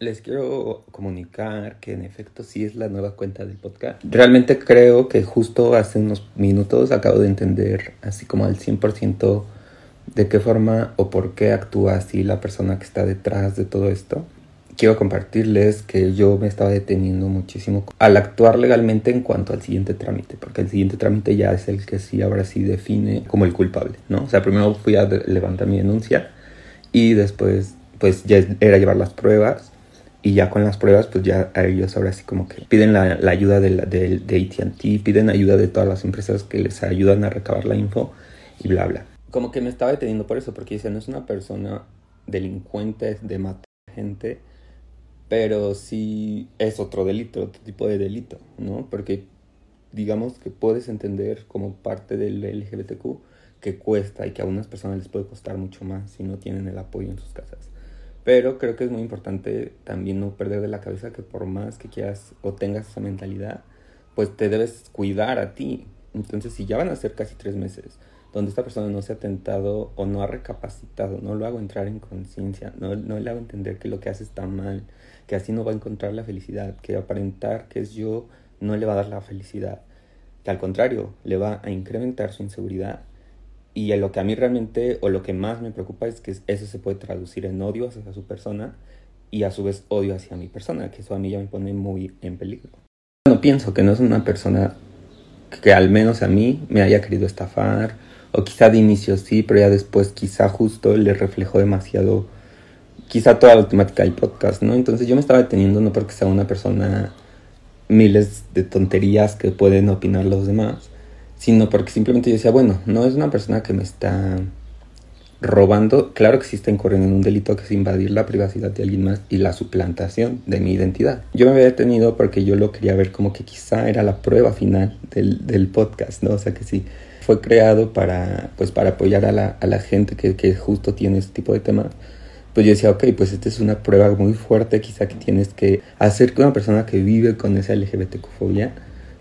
les quiero comunicar que en efecto sí es la nueva cuenta del podcast. Realmente creo que justo hace unos minutos acabo de entender así como al 100% de qué forma o por qué actúa así la persona que está detrás de todo esto. Quiero compartirles que yo me estaba deteniendo muchísimo al actuar legalmente en cuanto al siguiente trámite, porque el siguiente trámite ya es el que sí ahora sí define como el culpable, ¿no? O sea, primero fui a levantar mi denuncia y después pues ya era llevar las pruebas y ya con las pruebas, pues ya ellos ahora sí como que piden la, ayuda de, de, de ATT, piden ayuda de todas las empresas que les ayudan a recabar la info y bla, bla. Como que me estaba deteniendo por eso, porque dice, no es una persona delincuente de matar gente, pero sí es otro delito, otro tipo de delito, ¿no? Porque digamos que puedes entender como parte del LGBTQ que cuesta y que a unas personas les puede costar mucho más si no tienen el apoyo en sus casas. Pero creo que es muy importante también no perder de la cabeza que por más que quieras o tengas esa mentalidad, pues te debes cuidar a ti. Entonces, si ya van a ser casi tres meses donde esta persona no se ha tentado o no ha recapacitado, no lo hago entrar en conciencia, no, no le hago entender que lo que hace está mal, que así no va a encontrar la felicidad, que aparentar que es yo no le va a dar la felicidad, que al contrario, le va a incrementar su inseguridad y lo que a mí realmente, o lo que más me preocupa es que eso se puede traducir en odio hacia su persona y a su vez odio hacia mi persona, que eso a mí ya me pone muy en peligro. No pienso que no es una persona que al menos a mí me haya querido estafar, o quizá de inicio sí, pero ya después quizá justo le reflejó demasiado, quizá toda la temática del podcast, ¿no? Entonces yo me estaba deteniendo no porque sea una persona miles de tonterías que pueden opinar los demás, sino porque simplemente yo decía, bueno, no es una persona que me está robando, claro que sí está incurriendo en un delito que es invadir la privacidad de alguien más y la suplantación de mi identidad. Yo me había detenido porque yo lo quería ver como que quizá era la prueba final del, del podcast, ¿no? O sea que sí, fue creado para, pues, para apoyar a la, a la gente que, que justo tiene este tipo de temas. Pues yo decía, ok, pues esta es una prueba muy fuerte quizá que tienes que hacer que una persona que vive con esa LGBTQ-fobia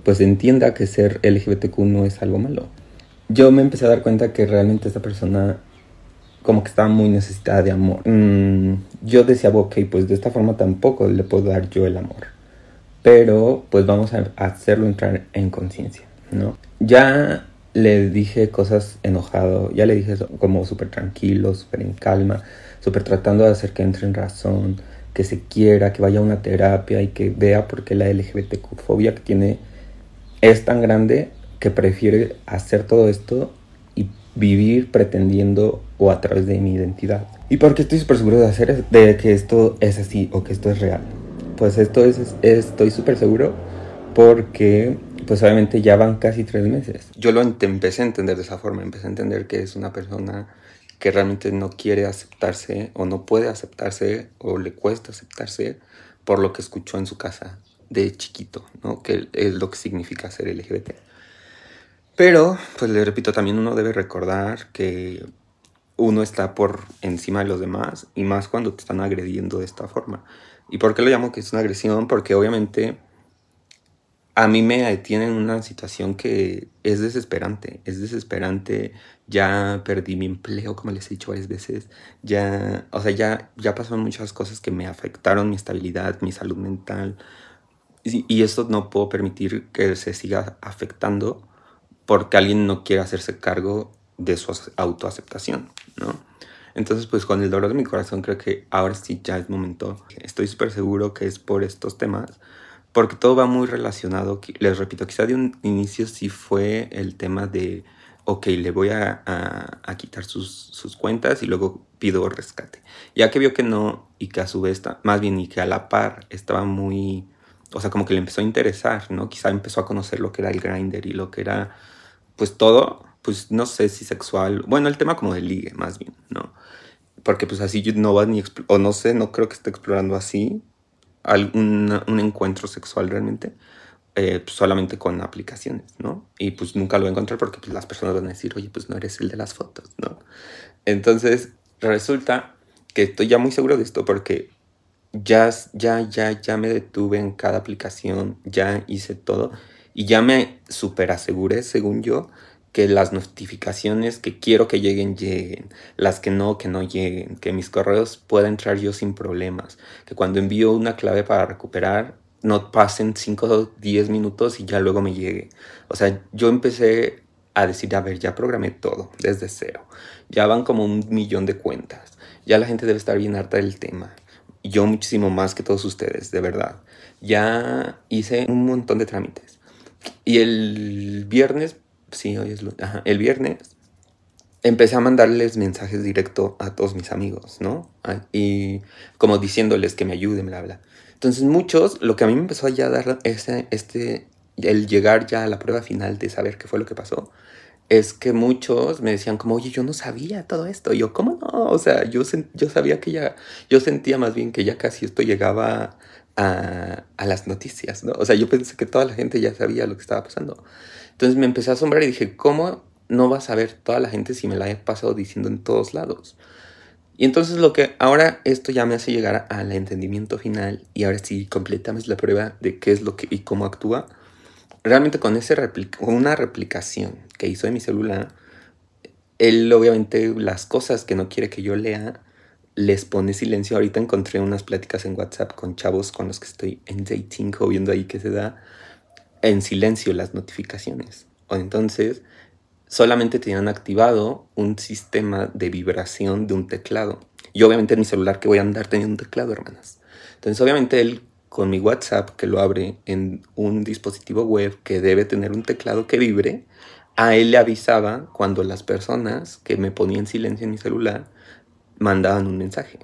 pues entienda que ser LGBTQ no es algo malo. Yo me empecé a dar cuenta que realmente esta persona como que estaba muy necesitada de amor. Mm, yo decía, ok, pues de esta forma tampoco le puedo dar yo el amor. Pero pues vamos a hacerlo entrar en conciencia, ¿no? Ya le dije cosas enojado, ya le dije como súper tranquilo, súper en calma, súper tratando de hacer que entre en razón, que se quiera, que vaya a una terapia y que vea por qué la LGBTQ fobia que tiene es tan grande que prefiere hacer todo esto y vivir pretendiendo o a través de mi identidad. ¿Y por qué estoy súper seguro de hacer de que esto es así o que esto es real? Pues esto es, estoy súper seguro porque pues obviamente ya van casi tres meses. Yo lo empecé a entender de esa forma, empecé a entender que es una persona que realmente no quiere aceptarse o no puede aceptarse o le cuesta aceptarse por lo que escuchó en su casa de chiquito, ¿no? Que es lo que significa ser LGBT. Pero, pues le repito, también uno debe recordar que uno está por encima de los demás y más cuando te están agrediendo de esta forma. ¿Y por qué lo llamo que es una agresión? Porque obviamente a mí me detiene en una situación que es desesperante, es desesperante, ya perdí mi empleo, como les he dicho varias veces, ya, o sea, ya, ya pasaron muchas cosas que me afectaron mi estabilidad, mi salud mental, y, esto no puedo permitir que se siga afectando porque alguien no quiere hacerse cargo de su autoaceptación, ¿no? Entonces, pues con el dolor de mi corazón creo que ahora sí ya es momento. Estoy súper seguro que es por estos temas, porque todo va muy relacionado. Les repito, quizá de un inicio sí fue el tema de, ok, le voy a, a, quitar sus, sus, cuentas y luego pido rescate. Ya que vio que no y que a su vez, más bien y que a la par estaba muy o sea, como que le empezó a interesar, ¿no? Quizá empezó a conocer lo que era el grinder y lo que era, pues todo, pues no sé si sexual, bueno, el tema como de ligue, más bien, ¿no? Porque pues así no va ni, o no sé, no creo que esté explorando así algún un encuentro sexual realmente, eh, pues, solamente con aplicaciones, ¿no? Y pues nunca lo voy a encontrar porque pues, las personas van a decir, oye, pues no eres el de las fotos, ¿no? Entonces, resulta que estoy ya muy seguro de esto porque ya, ya, ya, ya me detuve en cada aplicación, ya hice todo y ya me super aseguré, según yo, que las notificaciones que quiero que lleguen, lleguen, las que no, que no lleguen, que mis correos pueda entrar yo sin problemas, que cuando envío una clave para recuperar no pasen 5 o 10 minutos y ya luego me llegue. O sea, yo empecé a decir, a ver, ya programé todo desde cero. Ya van como un millón de cuentas. Ya la gente debe estar bien harta del tema. Yo muchísimo más que todos ustedes, de verdad. Ya hice un montón de trámites. Y el viernes, sí, hoy es lunes, ajá, el viernes empecé a mandarles mensajes directo a todos mis amigos, ¿no? Y como diciéndoles que me ayuden, bla, bla. Entonces muchos, lo que a mí me empezó a ya dar ese, este, el llegar ya a la prueba final de saber qué fue lo que pasó, es que muchos me decían como, oye, yo no sabía todo esto. Yo, ¿cómo no? O sea, yo, yo sabía que ya, yo sentía más bien que ya casi esto llegaba a, a, las noticias, ¿no? O sea, yo pensé que toda la gente ya sabía lo que estaba pasando. Entonces me empecé a asombrar y dije, ¿cómo no va a saber toda la gente si me la he pasado diciendo en todos lados? Y entonces lo que ahora esto ya me hace llegar al entendimiento final y ahora sí completamos la prueba de qué es lo que y cómo actúa. Realmente con, ese una replicación que hizo en mi celular, él obviamente las cosas que no quiere que yo lea les pone silencio. Ahorita encontré unas pláticas en WhatsApp con chavos con los que estoy en dating o viendo ahí que se da en silencio las notificaciones. O entonces solamente tenían activado un sistema de vibración de un teclado. Y obviamente en mi celular que voy a andar teniendo un teclado, hermanas. Entonces obviamente él con mi WhatsApp que lo abre en un dispositivo web que debe tener un teclado que vibre, a él le avisaba cuando las personas que me ponían silencio en mi celular mandaban un mensaje.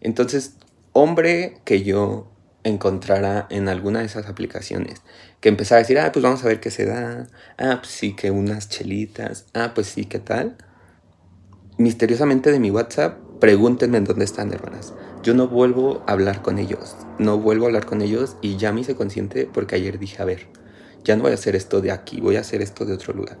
Entonces, hombre que yo encontrara en alguna de esas aplicaciones que empezara a decir, ah, pues vamos a ver qué se da, ah, pues sí, que unas chelitas, ah, pues sí, qué tal. Misteriosamente de mi WhatsApp, pregúntenme en dónde están, hermanas. Yo no vuelvo a hablar con ellos, no vuelvo a hablar con ellos y ya me hice consciente porque ayer dije, a ver, ya no voy a hacer esto de aquí, voy a hacer esto de otro lugar.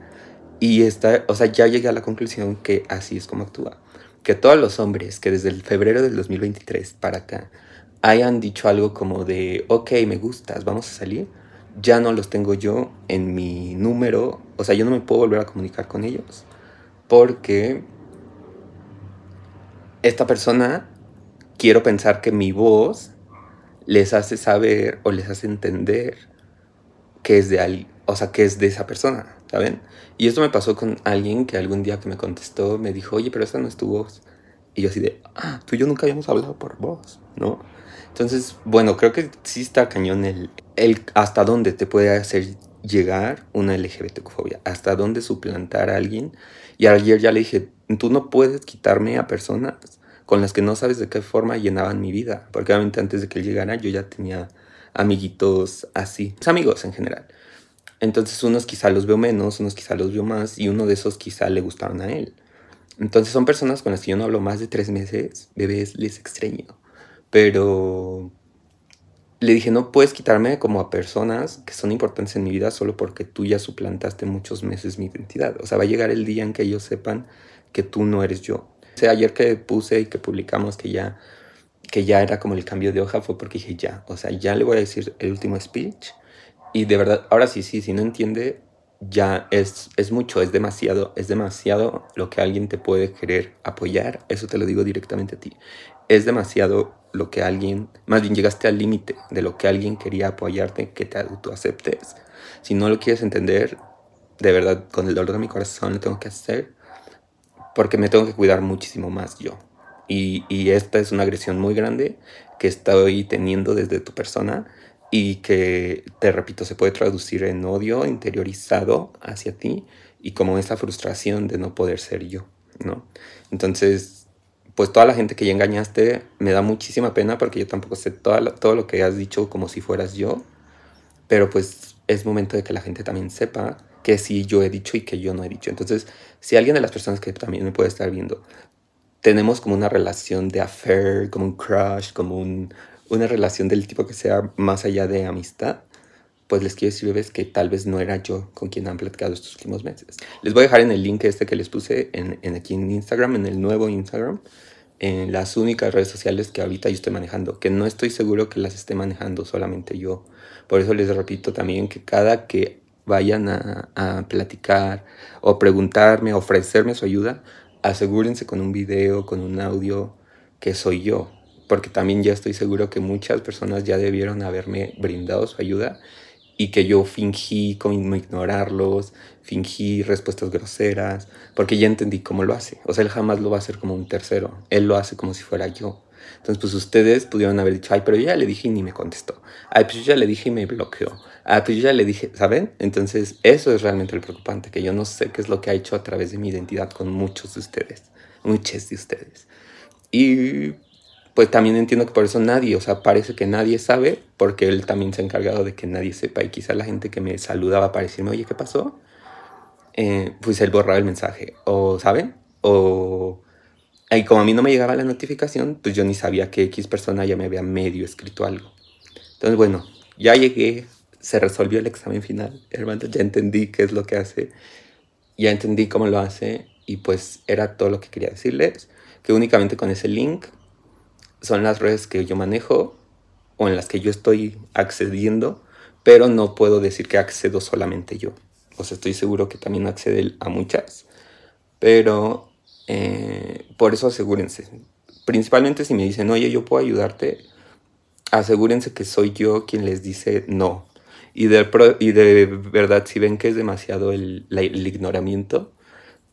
Y esta, o sea, ya llegué a la conclusión que así es como actúa. Que todos los hombres que desde el febrero del 2023 para acá hayan dicho algo como de, ok, me gustas, vamos a salir, ya no los tengo yo en mi número, o sea, yo no me puedo volver a comunicar con ellos, porque esta persona, quiero pensar que mi voz les hace saber o les hace entender que es de o sea, que es de esa persona, ¿saben? Y esto me pasó con alguien que algún día que me contestó me dijo, oye, pero esa no es tu voz. Y yo así de, ah, tú y yo nunca habíamos hablado por voz, ¿no? Entonces, bueno, creo que sí está cañón el, el hasta dónde te puede hacer llegar una LGBTfobia, hasta dónde suplantar a alguien. Y ayer ya le dije, tú no puedes quitarme a personas con las que no sabes de qué forma llenaban mi vida, porque obviamente antes de que él llegara yo ya tenía amiguitos así, amigos en general. Entonces unos quizá los veo menos, unos quizá los veo más y uno de esos quizá le gustaron a él. Entonces son personas con las que yo no hablo más de tres meses, bebés les extraño. Pero le dije, no puedes quitarme como a personas que son importantes en mi vida solo porque tú ya suplantaste muchos meses mi identidad. O sea, va a llegar el día en que ellos sepan que tú no eres yo. O sea, ayer que puse y que publicamos que ya, que ya era como el cambio de hoja fue porque dije, ya, o sea, ya le voy a decir el último speech. Y de verdad, ahora sí, sí, si no entiende, ya es, es mucho, es demasiado, es demasiado lo que alguien te puede querer apoyar. Eso te lo digo directamente a ti. Es demasiado lo que alguien, más bien llegaste al límite de lo que alguien quería apoyarte, que te aceptes. Si no lo quieres entender, de verdad, con el dolor de mi corazón lo tengo que hacer, porque me tengo que cuidar muchísimo más yo. Y, y esta es una agresión muy grande que estoy teniendo desde tu persona y que, te repito, se puede traducir en odio interiorizado hacia ti y como esa frustración de no poder ser yo, ¿no? Entonces, pues toda la gente que ya engañaste me da muchísima pena porque yo tampoco sé todo todo lo que has dicho como si fueras yo, pero pues es momento de que la gente también sepa que sí yo he dicho y que yo no he dicho. Entonces, si alguien de las personas que también me puede estar viendo, tenemos como una relación de affair, como un crush, como un, una relación del tipo que sea más allá de amistad, pues les quiero decir, bebés, que tal vez no era yo con quien han platicado estos últimos meses. Les voy a dejar en el link este que les puse en, en aquí en Instagram, en el nuevo Instagram, en las únicas redes sociales que ahorita yo estoy manejando, que no estoy seguro que las esté manejando solamente yo. Por eso les repito también que cada que vayan a, platicar o preguntarme, ofrecerme su ayuda, asegúrense con un video, con un audio que soy yo, porque también ya estoy seguro que muchas personas ya debieron haberme brindado su ayuda y que yo fingí como ignorarlos, fingí respuestas groseras, porque ya entendí cómo lo hace. O sea, él jamás lo va a hacer como un tercero, él lo hace como si fuera yo. Entonces, pues ustedes pudieron haber dicho, ay, pero yo ya le dije y ni me contestó. Ay, pues yo ya le dije y me bloqueó. Ay, pues yo ya le dije, ¿saben? Entonces, eso es realmente el preocupante, que yo no sé qué es lo que ha hecho a través de mi identidad con muchos de ustedes, muchos de ustedes. Y pues también entiendo que por eso nadie, o sea, parece que nadie sabe, porque él también se ha encargado de que nadie sepa. Y quizá la gente que me saludaba para decirme, oye, ¿qué pasó? Eh, pues él borraba el mensaje, o, ¿saben? O... Y como a mí no me llegaba la notificación, pues yo ni sabía que X persona ya me había medio escrito algo. Entonces, bueno, ya llegué, se resolvió el examen final, hermano, ya entendí qué es lo que hace, ya entendí cómo lo hace, y pues era todo lo que quería decirles, que únicamente con ese link son las redes que yo manejo o en las que yo estoy accediendo, pero no puedo decir que accedo solamente yo. O sea, estoy seguro que también accede a muchas, pero eh, por eso asegúrense. Principalmente si me dicen, oye, yo puedo ayudarte, asegúrense que soy yo quien les dice no. Y de, y de verdad, si ven que es demasiado el, el ignoramiento,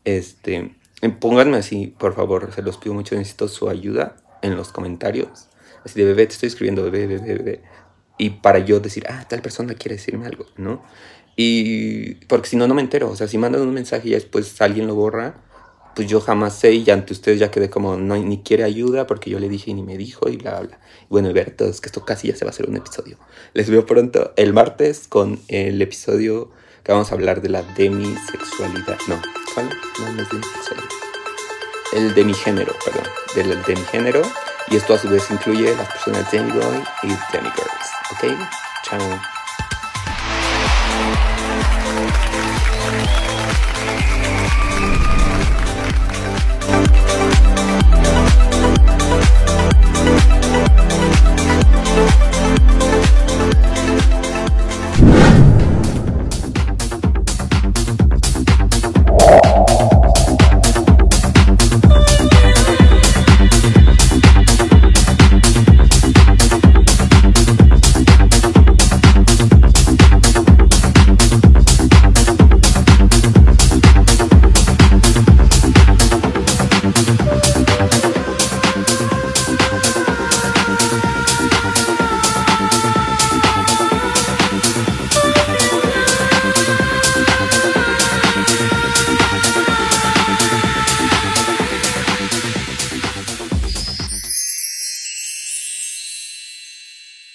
este, pónganme así, por favor, se los pido mucho, necesito su ayuda en los comentarios. Así de bebé, te estoy escribiendo bebé, bebé, bebé. Y para yo decir, ah, tal persona quiere decirme algo, ¿no? Y porque si no, no me entero. O sea, si mandan un mensaje y después alguien lo borra, pues yo jamás sé y ante ustedes ya quedé como, no, ni quiere ayuda porque yo le dije y ni me dijo y bla, bla. Bueno, y ver, todos, que esto casi ya se va a hacer un episodio. Les veo pronto el martes con el episodio que vamos a hablar de la demisexualidad. No, ¿cuál? No, no es demisexualidad el de mi género, perdón, del de mi género. Y esto a su vez incluye las personas demiboy y demigirls. ¿Ok? Chao.